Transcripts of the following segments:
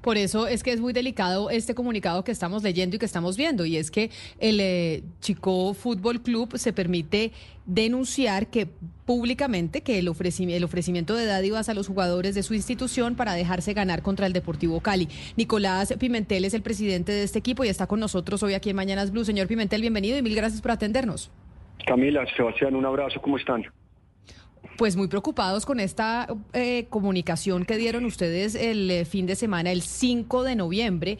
Por eso es que es muy delicado este comunicado que estamos leyendo y que estamos viendo, y es que el eh, Chico Fútbol Club se permite denunciar que públicamente que el, ofrecimiento, el ofrecimiento de dádivas a los jugadores de su institución para dejarse ganar contra el Deportivo Cali. Nicolás Pimentel es el presidente de este equipo y está con nosotros hoy aquí en Mañanas Blue. Señor Pimentel, bienvenido y mil gracias por atendernos. Camila, Sebastián, un abrazo, ¿cómo están? Pues muy preocupados con esta eh, comunicación que dieron ustedes el eh, fin de semana, el 5 de noviembre,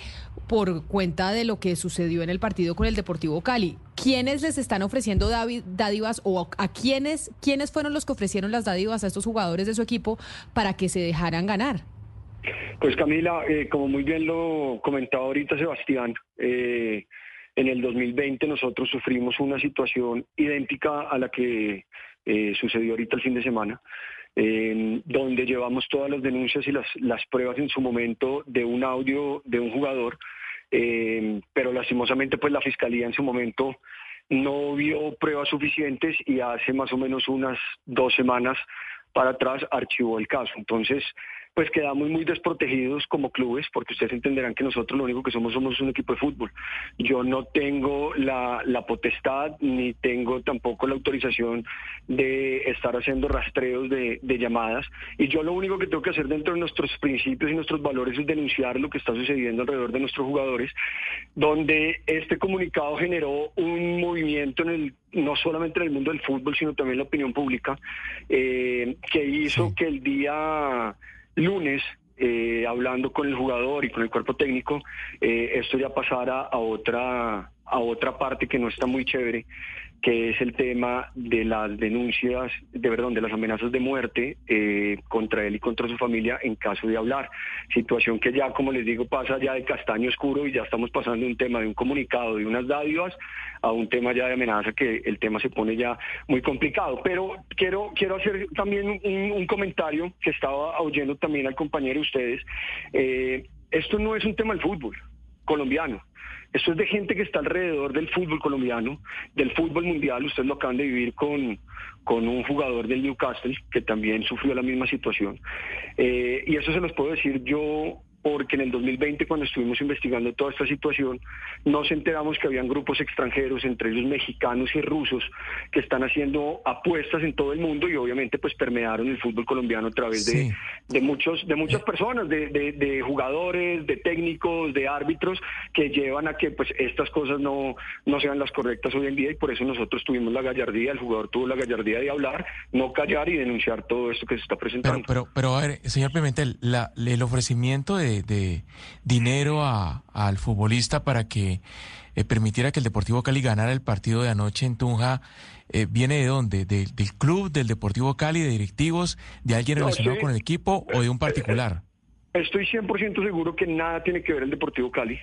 por cuenta de lo que sucedió en el partido con el Deportivo Cali. ¿Quiénes les están ofreciendo dádivas o a quiénes, quiénes fueron los que ofrecieron las dádivas a estos jugadores de su equipo para que se dejaran ganar? Pues Camila, eh, como muy bien lo comentaba ahorita Sebastián, en el 2020 nosotros sufrimos una situación idéntica a la que eh, sucedió ahorita el fin de semana, donde llevamos todas las denuncias y las, pruebas en su momento de un audio de un jugador, eh, pero lastimosamente pues la fiscalía en su momento no vio pruebas suficientes y hace más o menos unas dos semanas para atrás archivó el caso. Entonces, pues quedamos muy desprotegidos como clubes, porque ustedes entenderán que nosotros lo único que somos somos un equipo de fútbol. Yo no tengo la, potestad ni tengo tampoco la autorización de estar haciendo rastreos de, llamadas. Y yo lo único que tengo que hacer dentro de nuestros principios y nuestros valores es denunciar lo que está sucediendo alrededor de nuestros jugadores, donde este comunicado generó un movimiento en el no solamente en el mundo del fútbol, sino también en la opinión pública, eh, que hizo que el día lunes, eh, hablando con el jugador y con el cuerpo técnico, eh, esto ya pasara a otra, a otra parte que no está muy chévere, que es el tema de las denuncias, de perdón, de las amenazas de muerte eh, contra él y contra su familia en caso de hablar. Situación que ya, como les digo, pasa ya de castaño oscuro y ya estamos pasando de un tema de un comunicado, de unas dádivas, a un tema ya de amenaza que el tema se pone ya muy complicado. Pero quiero, quiero hacer también un, comentario que estaba oyendo también al compañero de ustedes. Eh, esto no es un tema del fútbol colombiano. Esto es de gente que está alrededor del fútbol colombiano, del fútbol mundial. Ustedes lo acaban de vivir con, con un jugador del Newcastle que también sufrió la misma situación. Eh, y eso se los puedo decir yo porque en el 2020 cuando estuvimos investigando toda esta situación nos enteramos que habían grupos extranjeros, entre ellos mexicanos y rusos, que están haciendo apuestas en todo el mundo y obviamente pues permearon el fútbol colombiano a través de, de muchos de muchas personas, de, de, jugadores, de técnicos, de árbitros que llevan a que pues estas cosas no, no sean las correctas hoy en día y por eso nosotros tuvimos la gallardía, el jugador tuvo la gallardía de hablar, no callar y denunciar todo esto que se está presentando. Pero, pero, a ver, señor Pimentel, la, el ofrecimiento de de, dinero al futbolista para que eh, permitiera que el Deportivo Cali ganara el partido de anoche en Tunja, eh, ¿viene de dónde? ¿Del club, del Deportivo Cali, de directivos, de alguien relacionado con el equipo o de un particular? Estoy 100% seguro que nada tiene que ver el Deportivo Cali.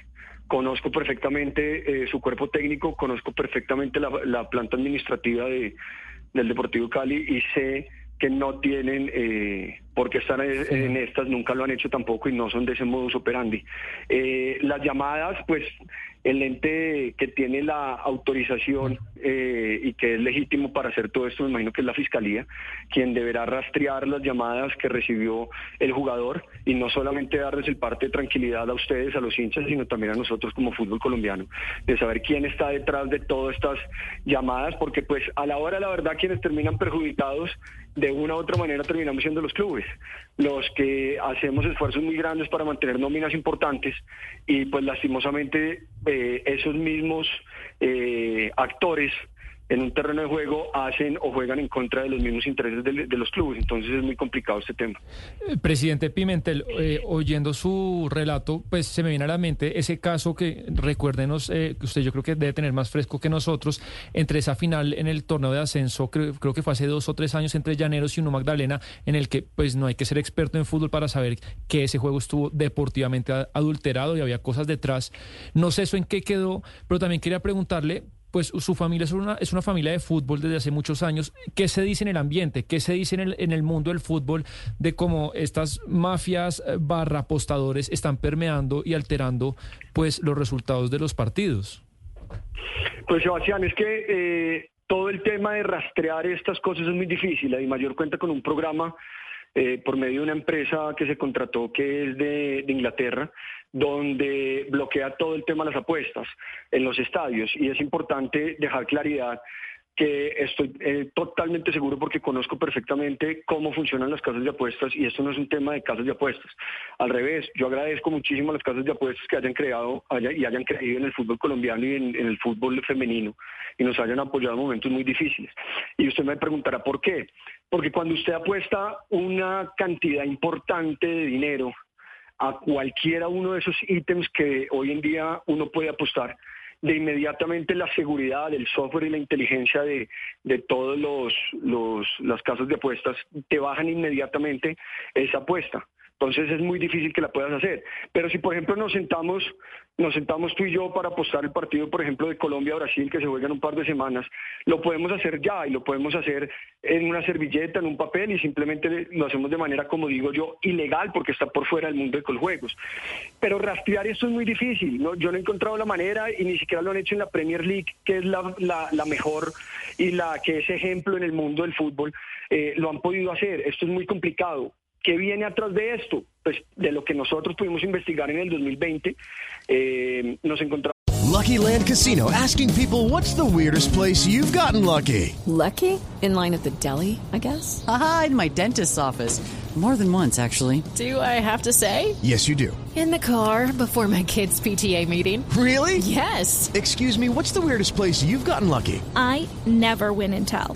Conozco perfectamente eh, su cuerpo técnico, conozco perfectamente la, planta administrativa de, del Deportivo Cali y sé que no tienen eh, porque están en, estas, nunca lo han hecho tampoco y no son de ese modus operandi. Eh, las llamadas, pues el ente que tiene la autorización eh, y que es legítimo para hacer todo esto, me imagino que es la Fiscalía, quien deberá rastrear las llamadas que recibió el jugador y no solamente darles el parte de tranquilidad a ustedes, a los hinchas, sino también a nosotros como fútbol colombiano, de saber quién está detrás de todas estas llamadas, porque pues a la hora, la verdad, quienes terminan perjudicados de una u otra manera terminamos siendo los clubes, los que hacemos esfuerzos muy grandes para mantener nóminas importantes y pues lastimosamente eh, esos mismos eh, actores en un terreno de juego hacen o juegan en contra de los mismos intereses de, los clubes. Entonces es muy complicado este tema. Eh, presidente Pimentel, eh, oyendo su relato, pues se me viene a la mente ese caso que recuérdenos, eh, que usted yo creo que debe tener más fresco que nosotros, entre esa final en el torneo de ascenso, creo, creo que fue hace dos o tres años entre Llaneros y Uno Magdalena, en el que pues no hay que ser experto en fútbol para saber que ese juego estuvo deportivamente adulterado y había cosas detrás. No sé eso en qué quedó, pero también quería preguntarle pues su familia es una, es una familia de fútbol desde hace muchos años. ¿Qué se dice en el ambiente? ¿Qué se dice en el, en el mundo del fútbol de cómo estas mafias eh, barra apostadores están permeando y alterando pues los resultados de los partidos? Pues Sebastián, es que eh, todo el tema de rastrear estas cosas es muy difícil. Mayor cuenta con un programa eh, por medio de una empresa que se contrató que es de, de Inglaterra donde bloquea todo el tema de las apuestas en los estadios. Y es importante dejar claridad que estoy eh, totalmente seguro porque conozco perfectamente cómo funcionan las casas de apuestas y esto no es un tema de casas de apuestas. Al revés, yo agradezco muchísimo a las casas de apuestas que hayan creado y hayan creído en el fútbol colombiano y en, en, el fútbol femenino y nos hayan apoyado en momentos muy difíciles. Y usted me preguntará por qué. Porque cuando usted apuesta una cantidad importante de dinero a cualquiera uno de esos ítems que hoy en día uno puede apostar, de inmediatamente la seguridad, el software y la inteligencia de, de todos los, los las casas de apuestas te bajan inmediatamente esa apuesta. Entonces es muy difícil que la puedas hacer. Pero si por ejemplo nos sentamos, nos sentamos tú y yo para apostar el partido, por ejemplo, de Colombia-Brasil, que se juega en un par de semanas, lo podemos hacer ya y lo podemos hacer en una servilleta, en un papel y simplemente lo hacemos de manera, como digo yo, ilegal porque está por fuera del mundo de los juegos. Pero rastrear esto es muy difícil. Yo no he encontrado la manera y ni siquiera lo han hecho en la Premier League, que es la, la, mejor y la que es ejemplo en el mundo del fútbol. Eh, lo han podido hacer. Esto es muy complicado. ¿Qué viene atrás de esto? Pues de lo que nosotros pudimos investigar en el 2020, eh, nos encontramos. Lucky Land Casino asking people what's the weirdest place you've gotten lucky. Lucky? In line at the deli, I guess. Aha, in my dentist's office. More than once, actually. Do I have to say? Yes, you do. In the car before my kids' PTA meeting. Really? Yes. Excuse me, what's the weirdest place you've gotten lucky? I never win and tell.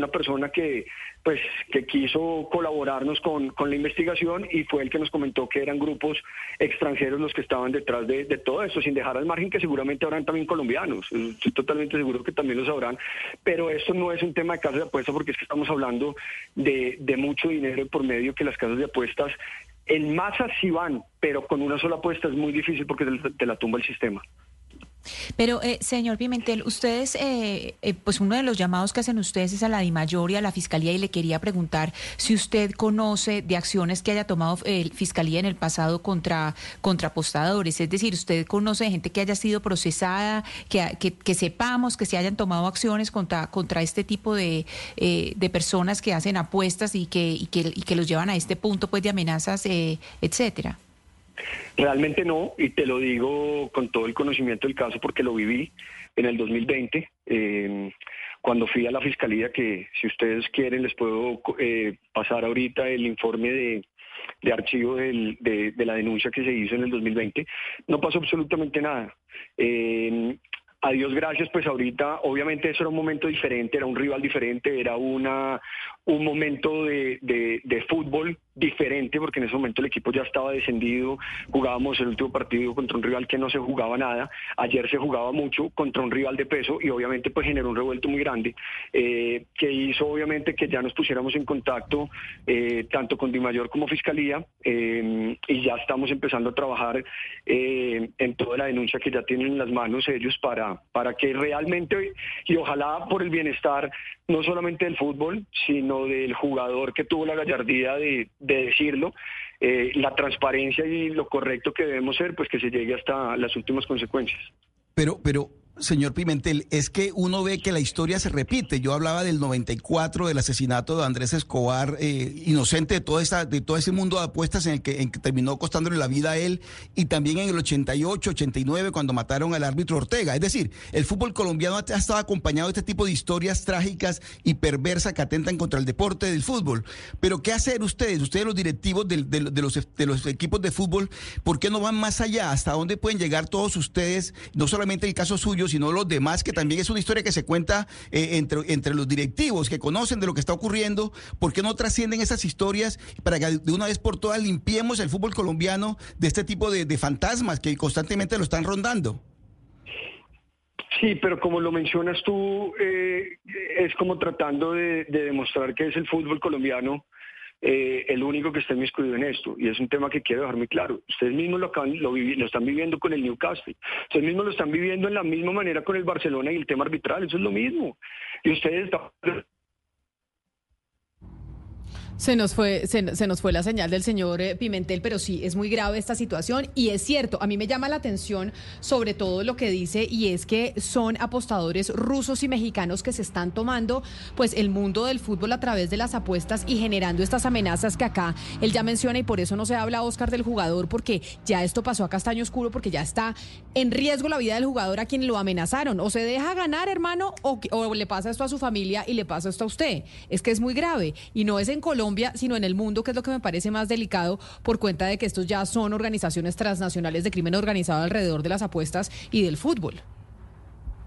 Una persona que, pues, que quiso colaborarnos con, con, la investigación y fue el que nos comentó que eran grupos extranjeros los que estaban detrás de, de todo esto, sin dejar al margen que seguramente habrán también colombianos. Estoy totalmente seguro que también lo sabrán. Pero esto no es un tema de casas de apuestas porque es que estamos hablando de, de mucho dinero por medio que las casas de apuestas en masa sí van, pero con una sola apuesta es muy difícil porque te la tumba el sistema. Pero, eh, señor Pimentel, ustedes, eh, eh, pues uno de los llamados que hacen ustedes es a la DIMAYOR y a la Fiscalía y le quería preguntar si usted conoce de acciones que haya tomado Fiscalía en el pasado contra, contra apostadores. Es decir, usted conoce de gente que haya sido procesada, que, que, sepamos que se hayan tomado acciones contra, contra este tipo de, de personas que hacen apuestas y que, y que, y que los llevan a este punto pues de amenazas, etcétera. Realmente no, y te lo digo con todo el conocimiento del caso porque lo viví en el 2020, em, cuando fui a la fiscalía, que si ustedes quieren les puedo eh, pasar ahorita el informe de, archivo de, de, la denuncia que se hizo en el 2020, no pasó absolutamente nada. Eh, a Dios gracias, pues ahorita obviamente eso era un momento diferente, era un rival diferente, era una, un momento de, de, fútbol diferente, porque en ese momento el equipo ya estaba descendido, jugábamos el último partido contra un rival que no se jugaba nada, ayer se jugaba mucho contra un rival de peso y obviamente pues generó un revuelto muy grande, eh, que hizo obviamente que ya nos pusiéramos en contacto eh, tanto con Dimayor como Fiscalía eh, y ya estamos empezando a trabajar en toda la denuncia que ya tienen en las manos ellos para, para que realmente y ojalá por el bienestar no solamente del fútbol, sino del jugador que tuvo la gallardía de, decirlo, eh, la transparencia y lo correcto que debemos ser, pues que se llegue hasta las últimas consecuencias. Pero, pero señor Pimentel, es que uno ve que la historia se repite. Yo hablaba del 94, del asesinato de Andrés Escobar, eh, inocente de, toda esta, de todo ese mundo de apuestas en el, que, en que terminó costándole la vida a él, y también en el 88, 89, cuando mataron al árbitro Ortega. Es decir, el fútbol colombiano ha estado acompañado de este tipo de historias trágicas y perversas que atentan contra el deporte del fútbol. Pero ¿qué hacer ustedes, ustedes los directivos de los equipos de fútbol, por qué no van más allá? ¿Hasta dónde pueden llegar todos ustedes? No solamente el caso suyo, sino los demás, que también es una historia que se cuenta eh, entre, entre los directivos que conocen de lo que está ocurriendo. ¿Por qué no trascienden esas historias para que de una vez por todas limpiemos el fútbol colombiano de este tipo de, de fantasmas que constantemente lo están rondando? Sí, pero como lo mencionas tú, eh, es como tratando de, de, demostrar que es el fútbol colombiano eh, el único que está inmiscuido en esto. Y es un tema que quiero dejar muy claro. Ustedes mismos lo, lo, están viviendo con el Newcastle. Ustedes mismos lo están viviendo en la misma manera con el Barcelona y el tema arbitral. Eso es lo mismo. Y ustedes están se nos fue, se, se, nos fue la señal del señor eh, Pimentel, pero sí, es muy grave esta situación y es cierto, a mí me llama la atención sobre todo lo que dice y es que son apostadores rusos y mexicanos que se están tomando pues el mundo del fútbol a través de las apuestas y generando estas amenazas que acá él ya menciona y por eso no se habla, Oscar, del jugador, porque ya esto pasó a Castaño Oscuro, porque ya está en riesgo la vida del jugador a quien lo amenazaron. O se deja ganar, hermano, o, o le pasa esto a su familia y le pasa esto a usted. Es que es muy grave y no es en Colombia sino en el mundo, que es lo que me parece más delicado por cuenta de que estos ya son organizaciones transnacionales de crimen organizado alrededor de las apuestas y del fútbol.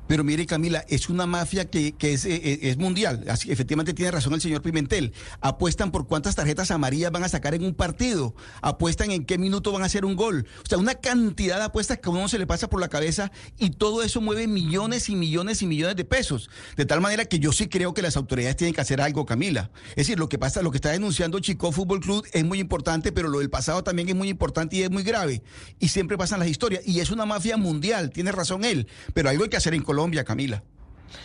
Pero mire, Camila, es una mafia que, que es, es, es, mundial. Efectivamente tiene razón el señor Pimentel. Apuestan por cuántas tarjetas amarillas van a sacar en un partido. Apuestan en qué minuto van a hacer un gol. O sea, una cantidad de apuestas que a uno se le pasa por la cabeza y todo eso mueve millones y millones y millones de pesos. De tal manera que yo sí creo que las autoridades tienen que hacer algo, Camila. Es decir, lo que pasa, lo que está denunciando Chico Fútbol Club es muy importante, pero lo del pasado también es muy importante y es muy grave. Y siempre pasan las historias. Y es una mafia mundial, tiene razón él. Pero algo hay que hacer en Colombia. Colombia, Camila.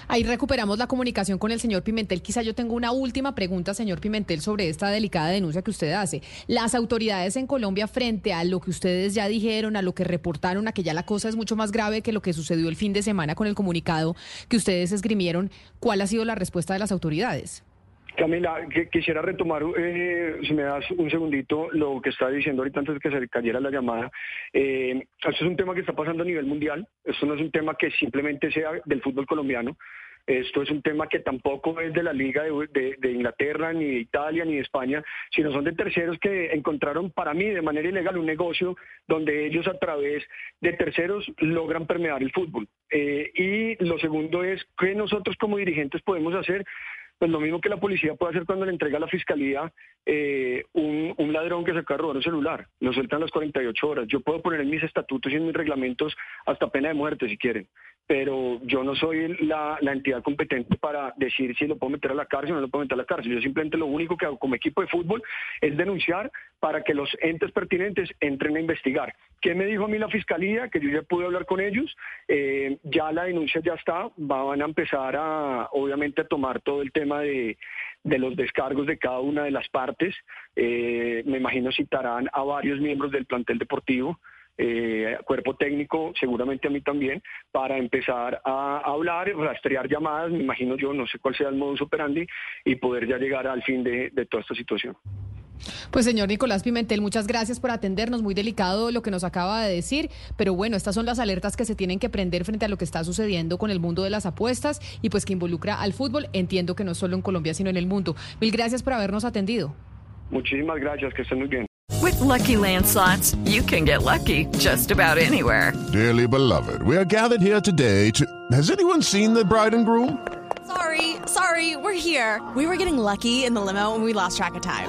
Ahí recuperamos la comunicación con el señor Pimentel. Quizá yo tengo una última pregunta, señor Pimentel, sobre esta delicada denuncia que usted hace. Las autoridades en Colombia, frente a lo que ustedes ya dijeron, a lo que reportaron, a que ya la cosa es mucho más grave que lo que sucedió el fin de semana con el comunicado que ustedes esgrimieron, ¿cuál ha sido la respuesta de las autoridades? Camila, que, quisiera retomar, eh, si me das un segundito, lo que estaba diciendo ahorita antes de que se cayera la llamada. Eh, esto es un tema que está pasando a nivel mundial. Esto no es un tema que simplemente sea del fútbol colombiano. Esto es un tema que tampoco es de la Liga de, Inglaterra, ni de Italia, ni de España, sino son de terceros que encontraron para mí de manera ilegal un negocio donde ellos a través de terceros logran permear el fútbol. Eh, y lo segundo es que nosotros como dirigentes podemos hacer pues lo mismo que la policía puede hacer cuando le entrega a la fiscalía eh, un, un, ladrón que se acaba de robar un celular, lo sueltan las 48 horas. Yo puedo poner en mis estatutos y en mis reglamentos hasta pena de muerte si quieren, pero yo no soy la, la, entidad competente para decir si lo puedo meter a la cárcel o no lo puedo meter a la cárcel. Yo simplemente lo único que hago como equipo de fútbol es denunciar para que los entes pertinentes entren a investigar. ¿Qué me dijo a mí la fiscalía? Que yo ya pude hablar con ellos, eh, ya la denuncia ya está, van a empezar a, obviamente, a tomar todo el tema de, de los descargos de cada una de las partes. Eh, me imagino citarán a varios miembros del plantel deportivo eh, cuerpo técnico, seguramente a mí también, para empezar a, hablar, rastrear llamadas, me imagino yo, no sé cuál sea el modus operandi, y poder ya llegar al fin de, de toda esta situación. Pues señor Nicolás Pimentel, muchas gracias por atendernos. Muy delicado lo que nos acaba de decir, pero bueno, estas son las alertas que se tienen que prender frente a lo que está sucediendo con el mundo de las apuestas y pues que involucra al fútbol. Entiendo que no solo en Colombia, sino en el mundo. Mil gracias por habernos atendido. Muchísimas gracias, que estén muy bien. With lucky landslots, you can get lucky just about anywhere. Dearly beloved, we are gathered here today to. Has anyone seen the bride and groom? Sorry, sorry, we're here. We were getting lucky in the limo and we lost track of time.